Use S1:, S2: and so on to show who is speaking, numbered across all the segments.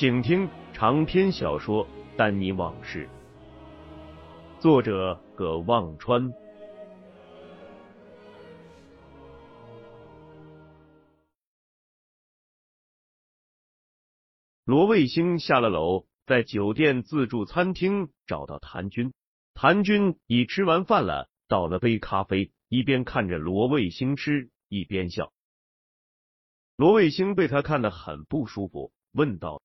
S1: 请听长篇小说《丹尼往事》，作者葛望川。罗卫星下了楼。在酒店自助餐厅找到谭军，谭军已吃完饭了，倒了杯咖啡，一边看着罗卫星吃，一边笑。罗卫星被他看得很不舒服，问道：“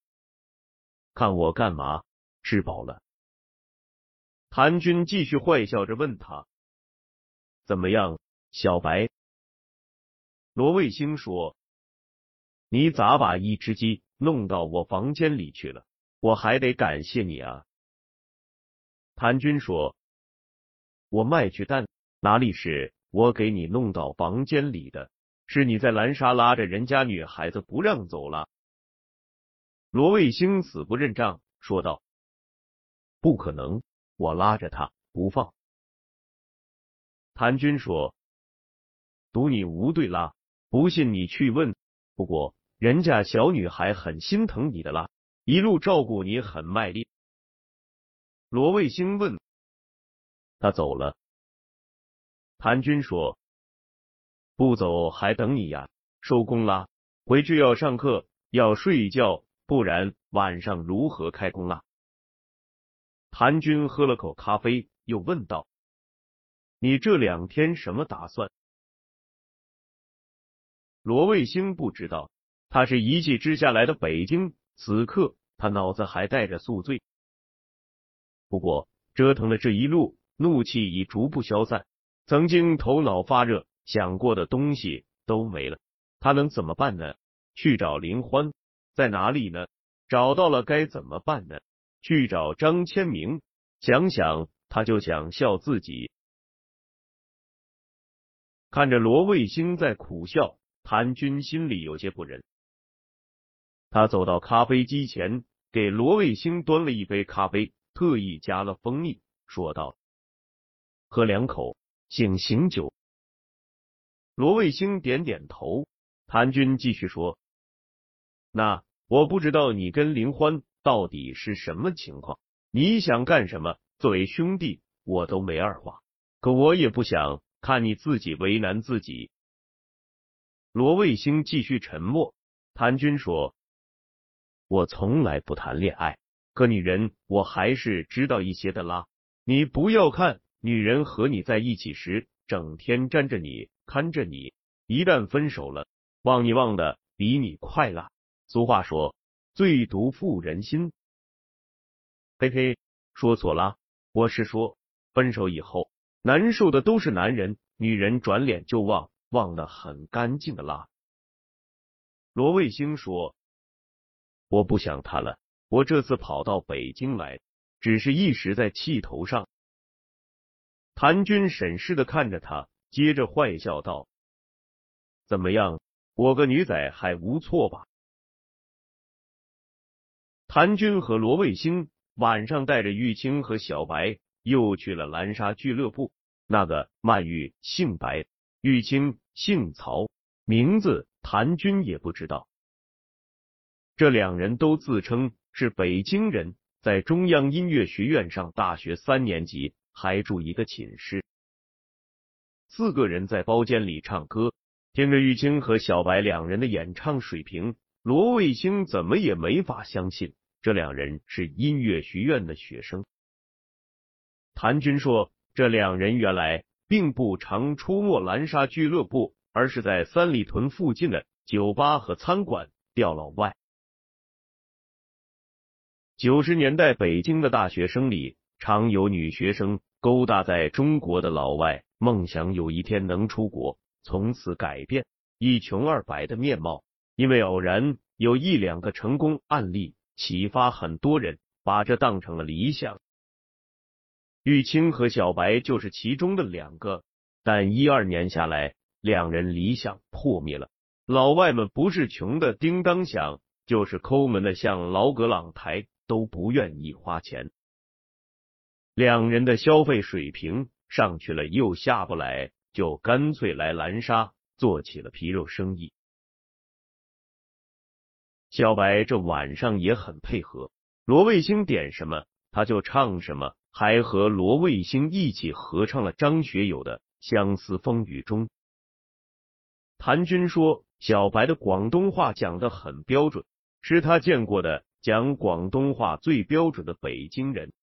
S1: 看我干嘛？吃饱了？”谭军继续坏笑着问他：“怎么样，小白？”罗卫星说：“你咋把一只鸡弄到我房间里去了？”我还得感谢你啊！谭军说：“我卖去蛋，哪里是我给你弄到房间里的？是你在蓝沙拉着人家女孩子不让走了。”罗卫星死不认账，说道：“不可能，我拉着他不放。”谭军说：“赌你无对啦，不信你去问。不过人家小女孩很心疼你的啦。”一路照顾你很卖力。罗卫星问：“他走了？”谭军说：“不走还等你呀，收工啦，回去要上课，要睡觉，不然晚上如何开工啊？”谭军喝了口咖啡，又问道：“你这两天什么打算？”罗卫星不知道，他是一气之下来的北京。此刻他脑子还带着宿醉，不过折腾了这一路，怒气已逐步消散。曾经头脑发热想过的东西都没了，他能怎么办呢？去找林欢，在哪里呢？找到了该怎么办呢？去找张千明，想想他就想笑自己。看着罗卫星在苦笑，谭军心里有些不忍。他走到咖啡机前，给罗卫星端了一杯咖啡，特意加了蜂蜜，说道：“喝两口，醒醒酒。”罗卫星点点头。谭军继续说：“那我不知道你跟林欢到底是什么情况，你想干什么？作为兄弟，我都没二话，可我也不想看你自己为难自己。”罗卫星继续沉默。谭军说。我从来不谈恋爱，可女人我还是知道一些的啦。你不要看女人和你在一起时，整天粘着你，看着你，一旦分手了，忘你忘的比你快啦。俗话说，最毒妇人心。嘿嘿，说错了，我是说，分手以后，难受的都是男人，女人转脸就忘，忘的很干净的啦。罗卫星说。我不想他了。我这次跑到北京来，只是一时在气头上。谭军审视的看着他，接着坏笑道：“怎么样，我个女仔还无错吧？”谭军和罗卫星晚上带着玉清和小白又去了蓝沙俱乐部。那个曼玉姓白，玉清姓曹，名字谭军也不知道。这两人都自称是北京人，在中央音乐学院上大学三年级，还住一个寝室。四个人在包间里唱歌，听着玉清和小白两人的演唱水平，罗卫星怎么也没法相信这两人是音乐学院的学生。谭军说，这两人原来并不常出没蓝沙俱乐部，而是在三里屯附近的酒吧和餐馆钓老外。九十年代北京的大学生里，常有女学生勾搭在中国的老外，梦想有一天能出国，从此改变一穷二白的面貌。因为偶然有一两个成功案例，启发很多人把这当成了理想。玉清和小白就是其中的两个，但一二年下来，两人理想破灭了。老外们不是穷的叮当响，就是抠门的像劳格朗台。都不愿意花钱，两人的消费水平上去了又下不来，就干脆来蓝沙做起了皮肉生意。小白这晚上也很配合，罗卫星点什么他就唱什么，还和罗卫星一起合唱了张学友的《相思风雨中》。谭军说，小白的广东话讲的很标准，是他见过的。讲广东话最标准的北京人，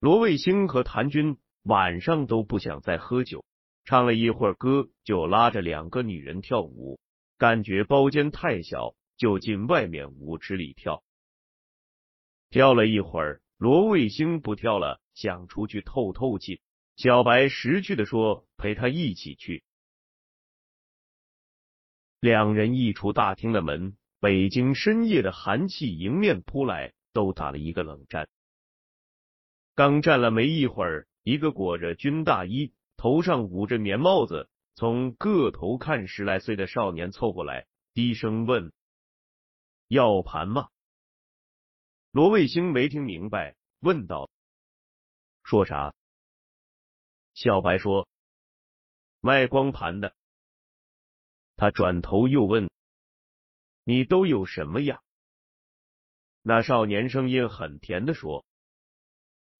S1: 罗卫星和谭军晚上都不想再喝酒，唱了一会儿歌就拉着两个女人跳舞，感觉包间太小，就进外面舞池里跳。跳了一会儿，罗卫星不跳了，想出去透透气。小白识趣的说陪他一起去。两人一出大厅的门。北京深夜的寒气迎面扑来，都打了一个冷战。刚站了没一会儿，一个裹着军大衣、头上捂着棉帽子、从个头看十来岁的少年凑过来，低声问：“要盘吗？”罗卫星没听明白，问道：“说啥？”小白说：“卖光盘的。”他转头又问。你都有什么呀？那少年声音很甜的说：“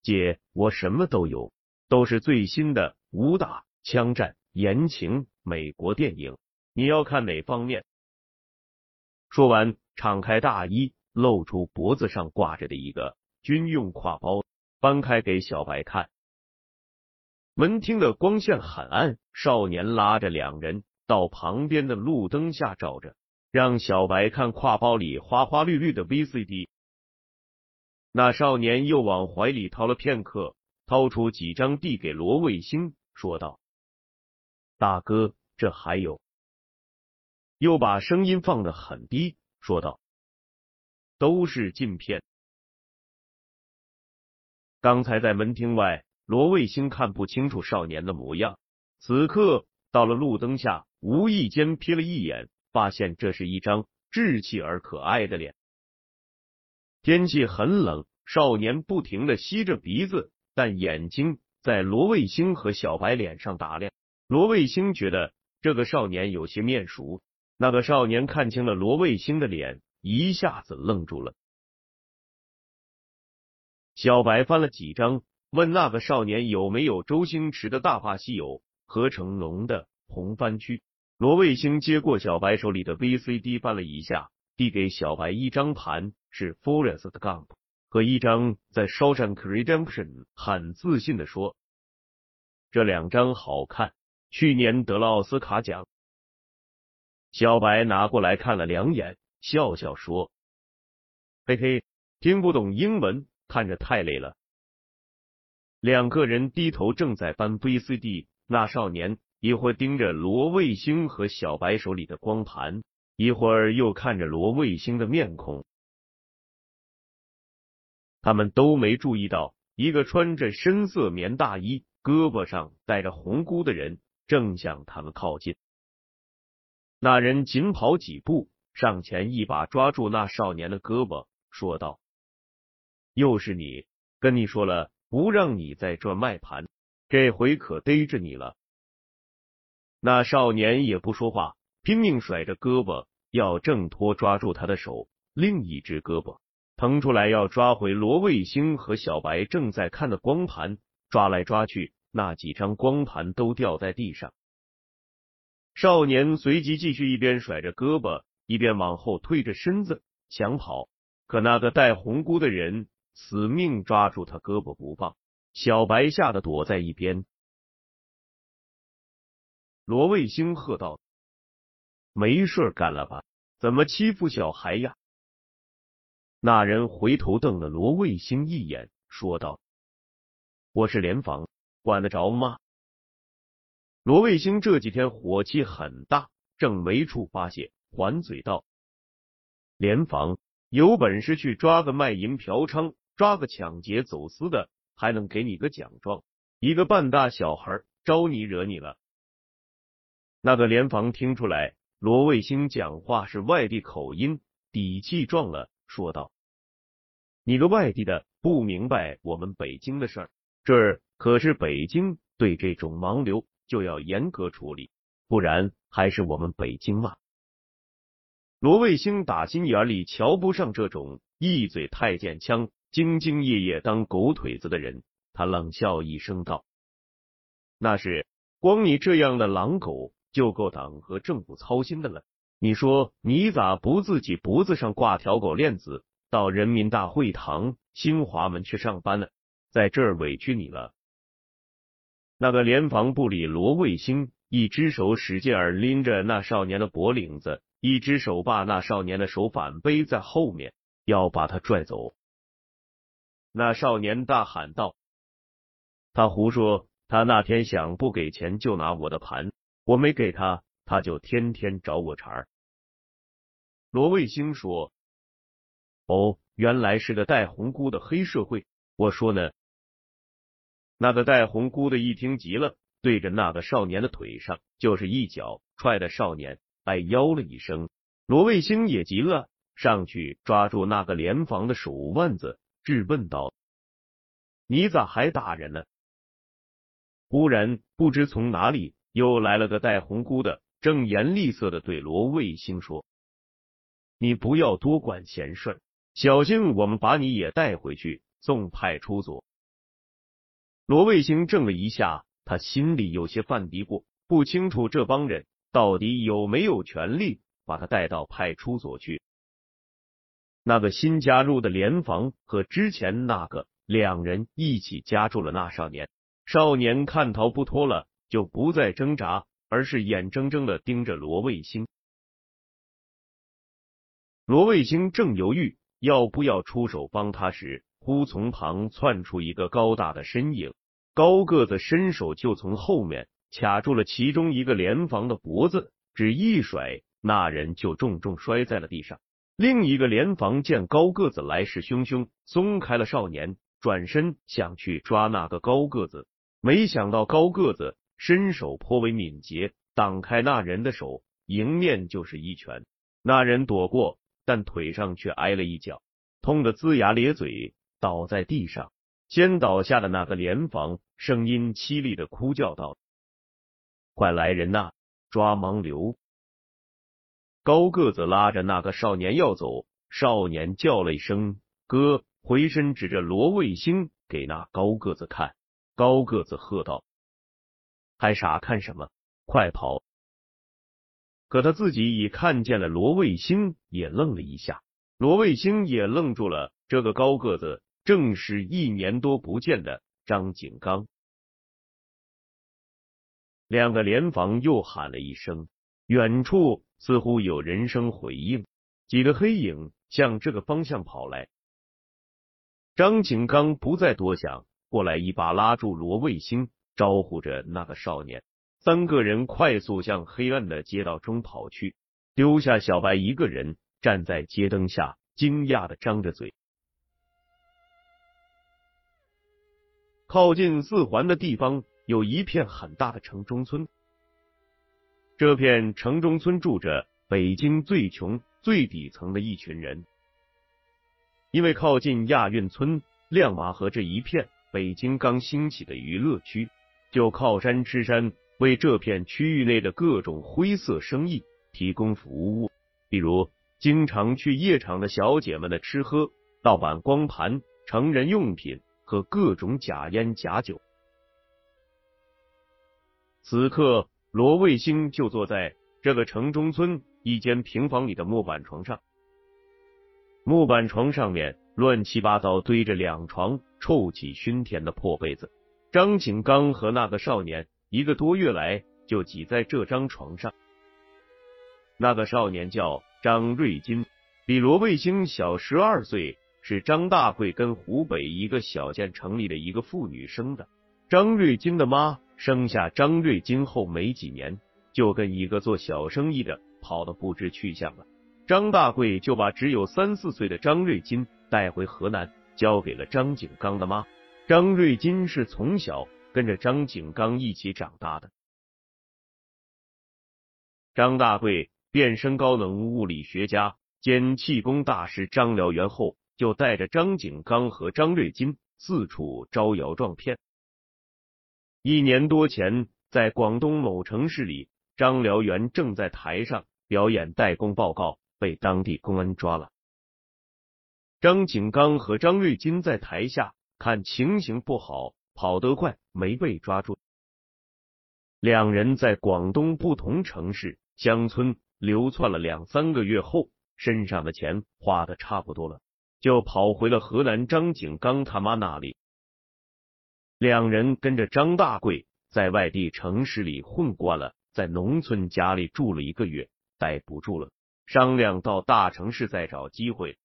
S1: 姐，我什么都有，都是最新的武打、枪战、言情、美国电影。你要看哪方面？”说完，敞开大衣，露出脖子上挂着的一个军用挎包，翻开给小白看。门厅的光线很暗，少年拉着两人到旁边的路灯下照着。让小白看挎包里花花绿绿的 VCD，那少年又往怀里掏了片刻，掏出几张递给罗卫星，说道：“大哥，这还有。”又把声音放得很低，说道：“都是禁片。”刚才在门厅外，罗卫星看不清楚少年的模样，此刻到了路灯下，无意间瞥了一眼。发现这是一张稚气而可爱的脸。天气很冷，少年不停的吸着鼻子，但眼睛在罗卫星和小白脸上打量。罗卫星觉得这个少年有些面熟。那个少年看清了罗卫星的脸，一下子愣住了。小白翻了几张，问那个少年有没有周星驰的《大话西游》和成龙的《红番区》。罗卫星接过小白手里的 VCD，翻了一下，递给小白一张盘，是 Forest Gump 和一张在《Shawshank Redemption》，很自信的说：“这两张好看，去年得了奥斯卡奖。”小白拿过来看了两眼，笑笑说：“嘿嘿，听不懂英文，看着太累了。”两个人低头正在翻 VCD，那少年。一会儿盯着罗卫星和小白手里的光盘，一会儿又看着罗卫星的面孔。他们都没注意到，一个穿着深色棉大衣、胳膊上带着红箍的人正向他们靠近。那人紧跑几步，上前一把抓住那少年的胳膊，说道：“又是你！跟你说了，不让你在这卖盘，这回可逮着你了。”那少年也不说话，拼命甩着胳膊，要挣脱抓住他的手，另一只胳膊腾出来要抓回罗卫星和小白正在看的光盘，抓来抓去，那几张光盘都掉在地上。少年随即继续一边甩着胳膊，一边往后退着身子想跑，可那个戴红箍的人死命抓住他胳膊不放。小白吓得躲在一边。罗卫星喝道：“没事干了吧？怎么欺负小孩呀？”那人回头瞪了罗卫星一眼，说道：“我是联防，管得着吗？”罗卫星这几天火气很大，正没处发泄，还嘴道：“联防有本事去抓个卖淫嫖娼，抓个抢劫走私的。”还能给你个奖状，一个半大小孩招你惹你了。那个联防听出来罗卫星讲话是外地口音，底气壮了，说道：“你个外地的不明白我们北京的事儿，这儿可是北京，对这种盲流就要严格处理，不然还是我们北京吗？”罗卫星打心眼里瞧不上这种一嘴太监腔。兢兢业业当狗腿子的人，他冷笑一声道：“那是光你这样的狼狗就够党和政府操心的了。你说你咋不自己脖子上挂条狗链子，到人民大会堂新华门去上班呢？在这儿委屈你了。”那个联防部里罗卫星，一只手使劲儿拎着那少年的脖领子，一只手把那少年的手反背在后面，要把他拽走。那少年大喊道：“他胡说！他那天想不给钱就拿我的盘，我没给他，他就天天找我茬儿。”罗卫星说：“哦，原来是个戴红箍的黑社会。我说呢。”那个戴红箍的一听急了，对着那个少年的腿上就是一脚踹的少年哎呦了一声。罗卫星也急了，上去抓住那个联防的手腕子。质问道：“你咋还打人呢？”忽然，不知从哪里又来了个戴红箍的，正颜厉色的对罗卫星说：“你不要多管闲事，小心我们把你也带回去送派出所。”罗卫星怔了一下，他心里有些犯嘀咕，不清楚这帮人到底有没有权利把他带到派出所去。那个新加入的联防和之前那个两人一起夹住了那少年，少年看逃不脱了，就不再挣扎，而是眼睁睁的盯着罗卫星。罗卫星正犹豫要不要出手帮他时，忽从旁窜出一个高大的身影，高个子伸手就从后面卡住了其中一个联防的脖子，只一甩，那人就重重摔在了地上。另一个联防见高个子来势汹汹，松开了少年，转身想去抓那个高个子，没想到高个子身手颇为敏捷，挡开那人的手，迎面就是一拳。那人躲过，但腿上却挨了一脚，痛得龇牙咧嘴，倒在地上。先倒下的那个联防声音凄厉的哭叫道：“快来人呐，抓盲流！”高个子拉着那个少年要走，少年叫了一声“哥”，回身指着罗卫星给那高个子看。高个子喝道：“还傻看什么？快跑！”可他自己已看见了罗卫星，也愣了一下。罗卫星也愣住了，这个高个子正是一年多不见的张景刚。两个联防又喊了一声，远处。似乎有人声回应，几个黑影向这个方向跑来。张景刚不再多想，过来一把拉住罗卫星，招呼着那个少年。三个人快速向黑暗的街道中跑去，丢下小白一个人站在街灯下，惊讶的张着嘴。靠近四环的地方有一片很大的城中村。这片城中村住着北京最穷、最底层的一群人，因为靠近亚运村、亮马河这一片北京刚兴起的娱乐区，就靠山吃山，为这片区域内的各种灰色生意提供服务，比如经常去夜场的小姐们的吃喝、盗版光盘、成人用品和各种假烟假酒。此刻。罗卫星就坐在这个城中村一间平房里的木板床上，木板床上面乱七八糟堆着两床臭气熏天的破被子。张景刚和那个少年一个多月来就挤在这张床上。那个少年叫张瑞金，比罗卫星小十二岁，是张大贵跟湖北一个小县城里的一个妇女生的。张瑞金的妈生下张瑞金后没几年，就跟一个做小生意的跑得不知去向了。张大贵就把只有三四岁的张瑞金带回河南，交给了张景刚的妈。张瑞金是从小跟着张景刚一起长大的。张大贵变身高能物理学家兼气功大师张辽元后，就带着张景刚和张瑞金四处招摇撞骗。一年多前，在广东某城市里，张辽元正在台上表演代工报告，被当地公安抓了。张景刚和张瑞金在台下看情形不好，跑得快，没被抓住。两人在广东不同城市、乡村流窜了两三个月后，身上的钱花的差不多了，就跑回了河南张景刚他妈那里。两人跟着张大贵在外地城市里混惯了，在农村家里住了一个月，待不住了，商量到大城市再找机会。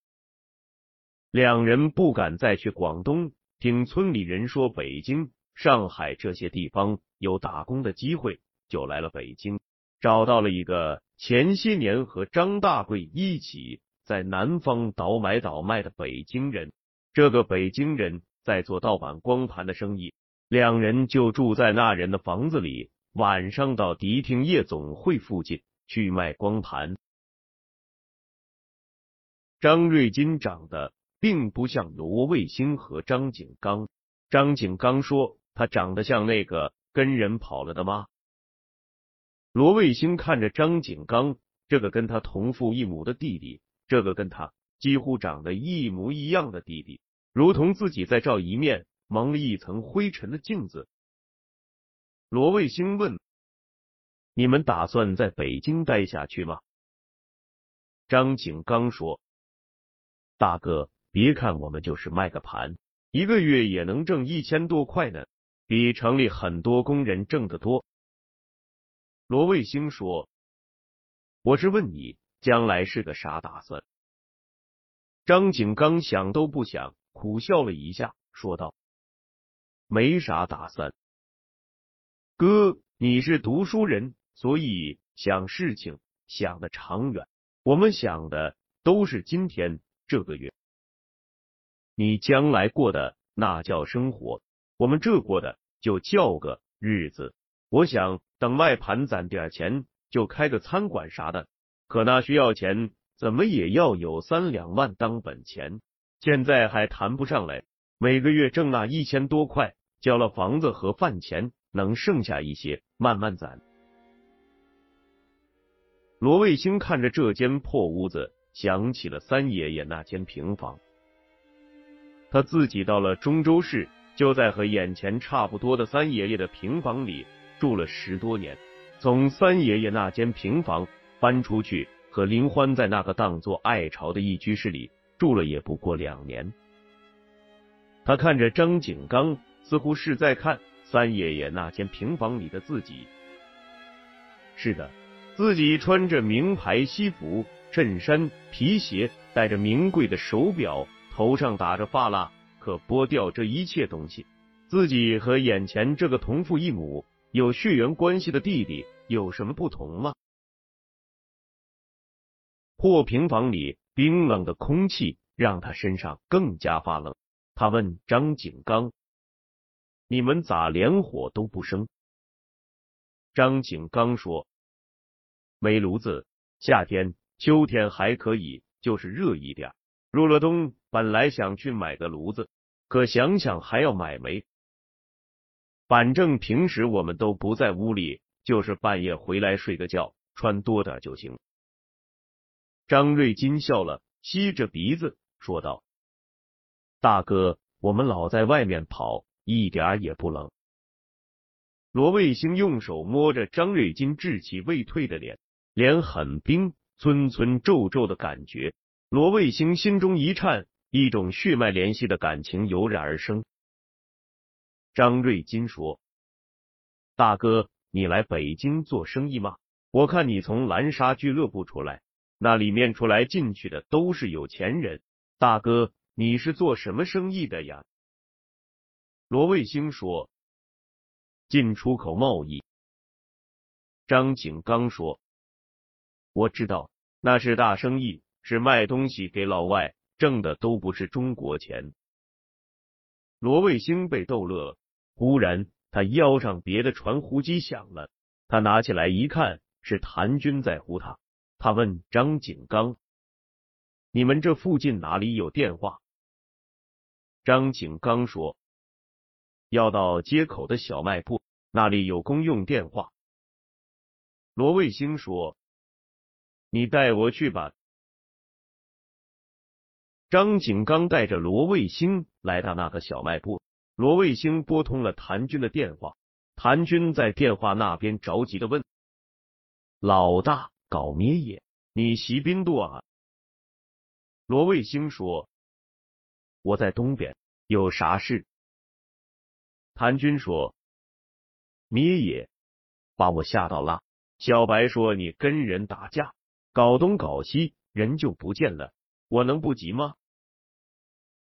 S1: 两人不敢再去广东，听村里人说北京、上海这些地方有打工的机会，就来了北京，找到了一个前些年和张大贵一起在南方倒买倒卖的北京人。这个北京人。在做盗版光盘的生意，两人就住在那人的房子里，晚上到迪厅夜总会附近去卖光盘。张瑞金长得并不像罗卫星和张景刚，张景刚说他长得像那个跟人跑了的妈。罗卫星看着张景刚这个跟他同父异母的弟弟，这个跟他几乎长得一模一样的弟弟。如同自己在照一面蒙了一层灰尘的镜子。罗卫星问：“你们打算在北京待下去吗？”张景刚说：“大哥，别看我们就是卖个盘，一个月也能挣一千多块呢，比城里很多工人挣得多。”罗卫星说：“我是问你，将来是个啥打算？”张景刚想都不想。苦笑了一下，说道：“没啥打算。哥，你是读书人，所以想事情想的长远。我们想的都是今天这个月，你将来过的那叫生活，我们这过的就叫个日子。我想等卖盘攒点钱，就开个餐馆啥的。可那需要钱，怎么也要有三两万当本钱。”现在还谈不上来，每个月挣那一千多块，交了房子和饭钱，能剩下一些，慢慢攒。罗卫星看着这间破屋子，想起了三爷爷那间平房。他自己到了中州市，就在和眼前差不多的三爷爷的平房里住了十多年。从三爷爷那间平房搬出去，和林欢在那个当做爱巢的一居室里。住了也不过两年，他看着张景刚，似乎是在看三爷爷那间平房里的自己。是的，自己穿着名牌西服、衬衫、皮鞋，戴着名贵的手表，头上打着发蜡，可剥掉这一切东西，自己和眼前这个同父异母、有血缘关系的弟弟有什么不同吗？破平房里。冰冷的空气让他身上更加发冷。他问张景刚：“你们咋连火都不生？”张景刚说：“没炉子，夏天、秋天还可以，就是热一点。入了冬，本来想去买个炉子，可想想还要买煤。反正平时我们都不在屋里，就是半夜回来睡个觉，穿多点就行。”张瑞金笑了，吸着鼻子说道：“大哥，我们老在外面跑，一点也不冷。”罗卫星用手摸着张瑞金稚气未退的脸，脸很冰，村村皱皱的感觉。罗卫星心中一颤，一种血脉联系的感情油然而生。张瑞金说：“大哥，你来北京做生意吗？我看你从蓝沙俱乐部出来，那里面出来进去的都是有钱人。大哥，你是做什么生意的呀？”罗卫星说。进出口贸易，张景刚说：“我知道那是大生意，是卖东西给老外，挣的都不是中国钱。”罗卫星被逗乐。忽然，他腰上别的传呼机响了，他拿起来一看，是谭军在呼他。他问张景刚：“你们这附近哪里有电话？”张景刚说。要到街口的小卖部，那里有公用电话。罗卫星说：“你带我去吧。”张景刚带着罗卫星来到那个小卖部，罗卫星拨通了谭军的电话。谭军在电话那边着急的问：“老大，搞咩嘢？你骑兵多啊？”罗卫星说：“我在东边，有啥事？”谭军说：“咩也，把我吓到了。小白说你跟人打架，搞东搞西，人就不见了。我能不急吗？”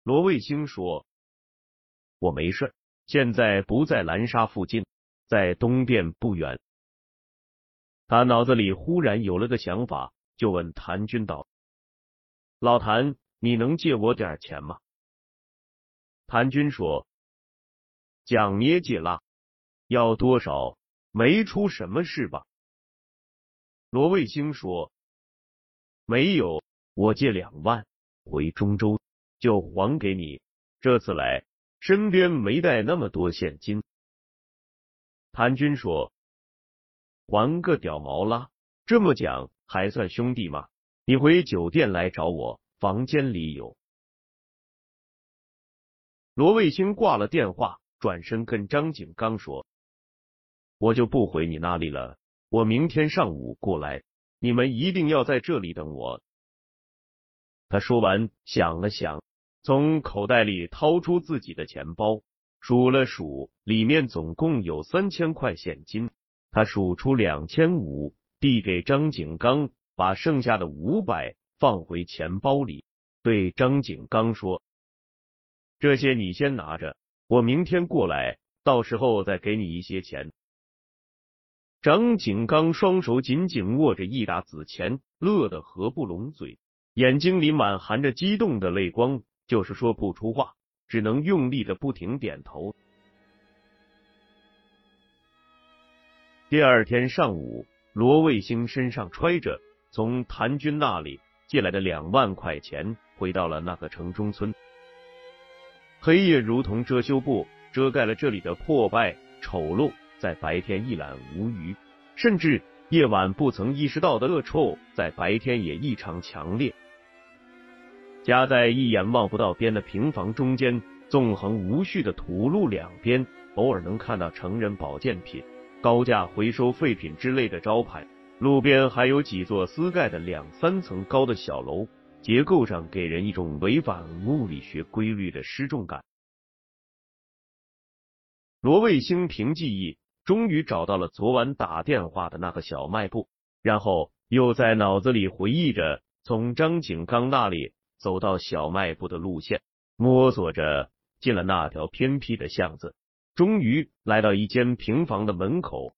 S1: 罗卫星说：“我没事，现在不在蓝沙附近，在东边不远。”他脑子里忽然有了个想法，就问谭军道：“老谭，你能借我点钱吗？”谭军说。讲捏借啦，要多少？没出什么事吧？罗卫星说：“没有，我借两万回中州就还给你。这次来身边没带那么多现金。”谭军说：“还个屌毛啦！这么讲还算兄弟吗？你回酒店来找我，房间里有。”罗卫星挂了电话。转身跟张景刚说：“我就不回你那里了，我明天上午过来，你们一定要在这里等我。”他说完，想了想，从口袋里掏出自己的钱包，数了数，里面总共有三千块现金。他数出两千五，递给张景刚，把剩下的五百放回钱包里，对张景刚说：“这些你先拿着。”我明天过来，到时候再给你一些钱。张景刚双手紧紧握着一沓子钱，乐得合不拢嘴，眼睛里满含着激动的泪光，就是说不出话，只能用力的不停点头。第二天上午，罗卫星身上揣着从谭军那里借来的两万块钱，回到了那个城中村。黑夜如同遮羞布，遮盖了这里的破败丑陋，在白天一览无余。甚至夜晚不曾意识到的恶臭，在白天也异常强烈。夹在一眼望不到边的平房中间，纵横无序的土路两边，偶尔能看到成人保健品、高价回收废品之类的招牌。路边还有几座私盖的两三层高的小楼。结构上给人一种违反物理学规律的失重感。罗卫星凭记忆，终于找到了昨晚打电话的那个小卖部，然后又在脑子里回忆着从张景刚那里走到小卖部的路线，摸索着进了那条偏僻的巷子，终于来到一间平房的门口。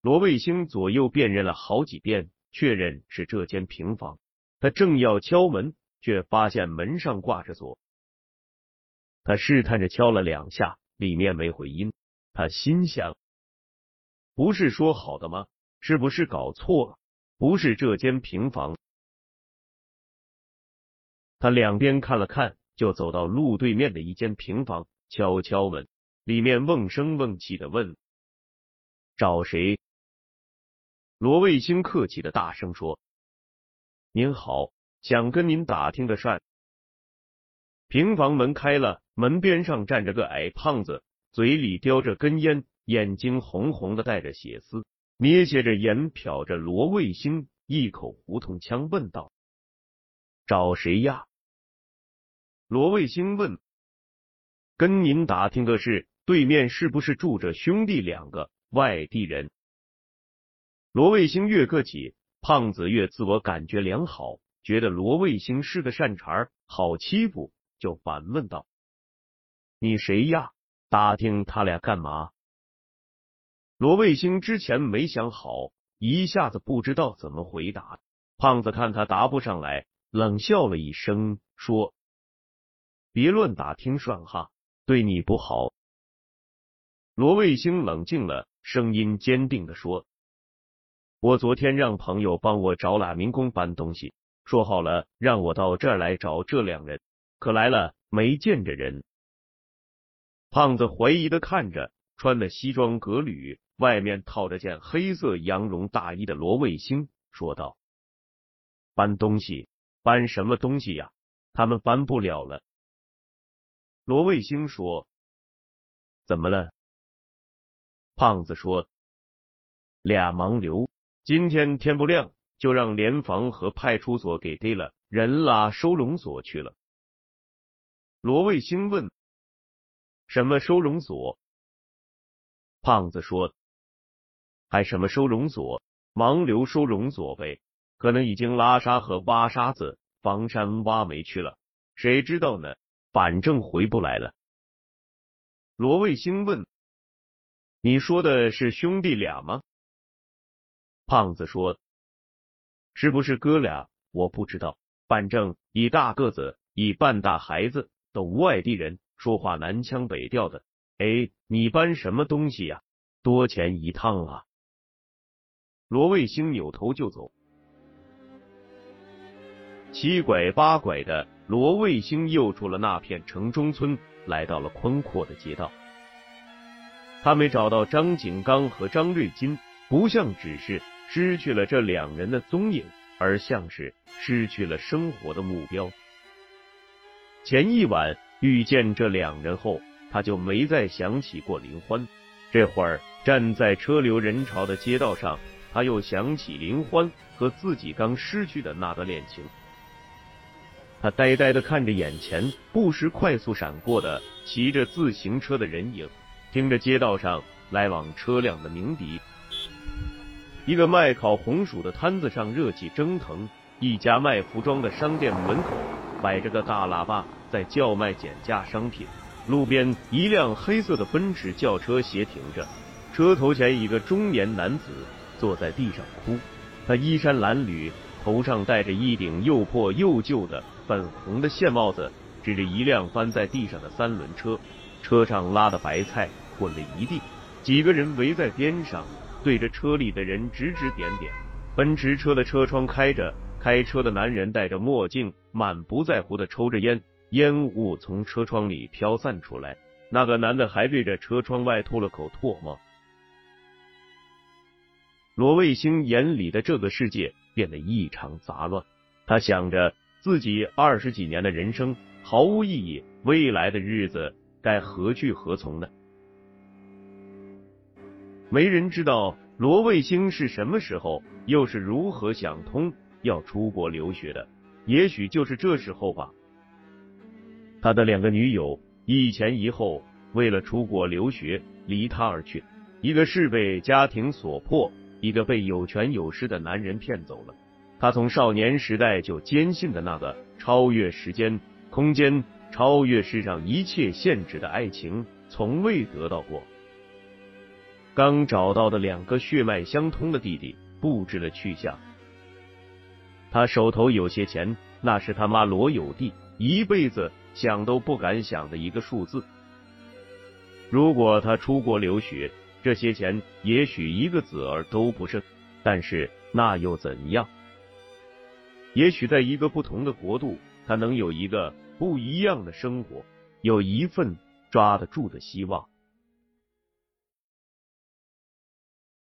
S1: 罗卫星左右辨认了好几遍，确认是这间平房。他正要敲门，却发现门上挂着锁。他试探着敲了两下，里面没回音。他心想：不是说好的吗？是不是搞错了？不是这间平房。他两边看了看，就走到路对面的一间平房，敲敲门。里面瓮声瓮气的问：“找谁？”罗卫星客气的大声说。您好，想跟您打听个事。平房门开了，门边上站着个矮胖子，嘴里叼着根烟，眼睛红红的带着血丝，捏斜着眼瞟着罗卫星，一口胡同腔问道：“找谁呀？”罗卫星问：“跟您打听个事，对面是不是住着兄弟两个外地人？”罗卫星越客气，胖子越自我感觉良好，觉得罗卫星是个善茬，好欺负，就反问道：“你谁呀？打听他俩干嘛？”罗卫星之前没想好，一下子不知道怎么回答。胖子看他答不上来，冷笑了一声，说。别乱打听算哈，对你不好。罗卫星冷静了，声音坚定的说：“我昨天让朋友帮我找喇民工搬东西，说好了让我到这儿来找这两人，可来了没见着人。”胖子怀疑的看着穿的西装革履、外面套着件黑色羊绒大衣的罗卫星，说道：“搬东西？搬什么东西呀？他们搬不了了。”罗卫星说：“怎么了？”胖子说：“俩盲流，今天天不亮就让联防和派出所给逮了，人拉收容所去了。”罗卫星问：“什么收容所？”胖子说：“还什么收容所？盲流收容所呗，可能已经拉沙和挖沙子、房山挖煤去了，谁知道呢？”反正回不来了。罗卫星问：“你说的是兄弟俩吗？”胖子说：“是不是哥俩？我不知道。反正一大个子，一半大孩子，都外地人，说话南腔北调的。哎，你搬什么东西呀？多钱一趟啊？”罗卫星扭头就走，七拐八拐的。罗卫星又出了那片城中村，来到了宽阔的街道。他没找到张景刚和张瑞金，不像只是失去了这两人的踪影，而像是失去了生活的目标。前一晚遇见这两人后，他就没再想起过林欢。这会儿站在车流人潮的街道上，他又想起林欢和自己刚失去的那段恋情。他呆呆的看着眼前不时快速闪过的骑着自行车的人影，听着街道上来往车辆的鸣笛。一个卖烤红薯的摊子上热气蒸腾，一家卖服装的商店门口摆着个大喇叭在叫卖减价商品。路边一辆黑色的奔驰轿车斜停着，车头前一个中年男子坐在地上哭，他衣衫褴褛，头上戴着一顶又破又旧的。粉红的线帽子指着一辆翻在地上的三轮车，车上拉的白菜滚了一地。几个人围在边上，对着车里的人指指点点。奔驰车的车窗开着，开车的男人戴着墨镜，满不在乎的抽着烟，烟雾从车窗里飘散出来。那个男的还对着车窗外吐了口唾沫。罗卫星眼里的这个世界变得异常杂乱，他想着。自己二十几年的人生毫无意义，未来的日子该何去何从呢？没人知道罗卫星是什么时候，又是如何想通要出国留学的。也许就是这时候吧。他的两个女友一前一后，为了出国留学离他而去，一个是被家庭所迫，一个被有权有势的男人骗走了。他从少年时代就坚信的那个超越时间、空间、超越世上一切限制的爱情，从未得到过。刚找到的两个血脉相通的弟弟不知了去向。他手头有些钱，那是他妈罗有弟一辈子想都不敢想的一个数字。如果他出国留学，这些钱也许一个子儿都不剩。但是那又怎样？也许在一个不同的国度，他能有一个不一样的生活，有一份抓得住的希望。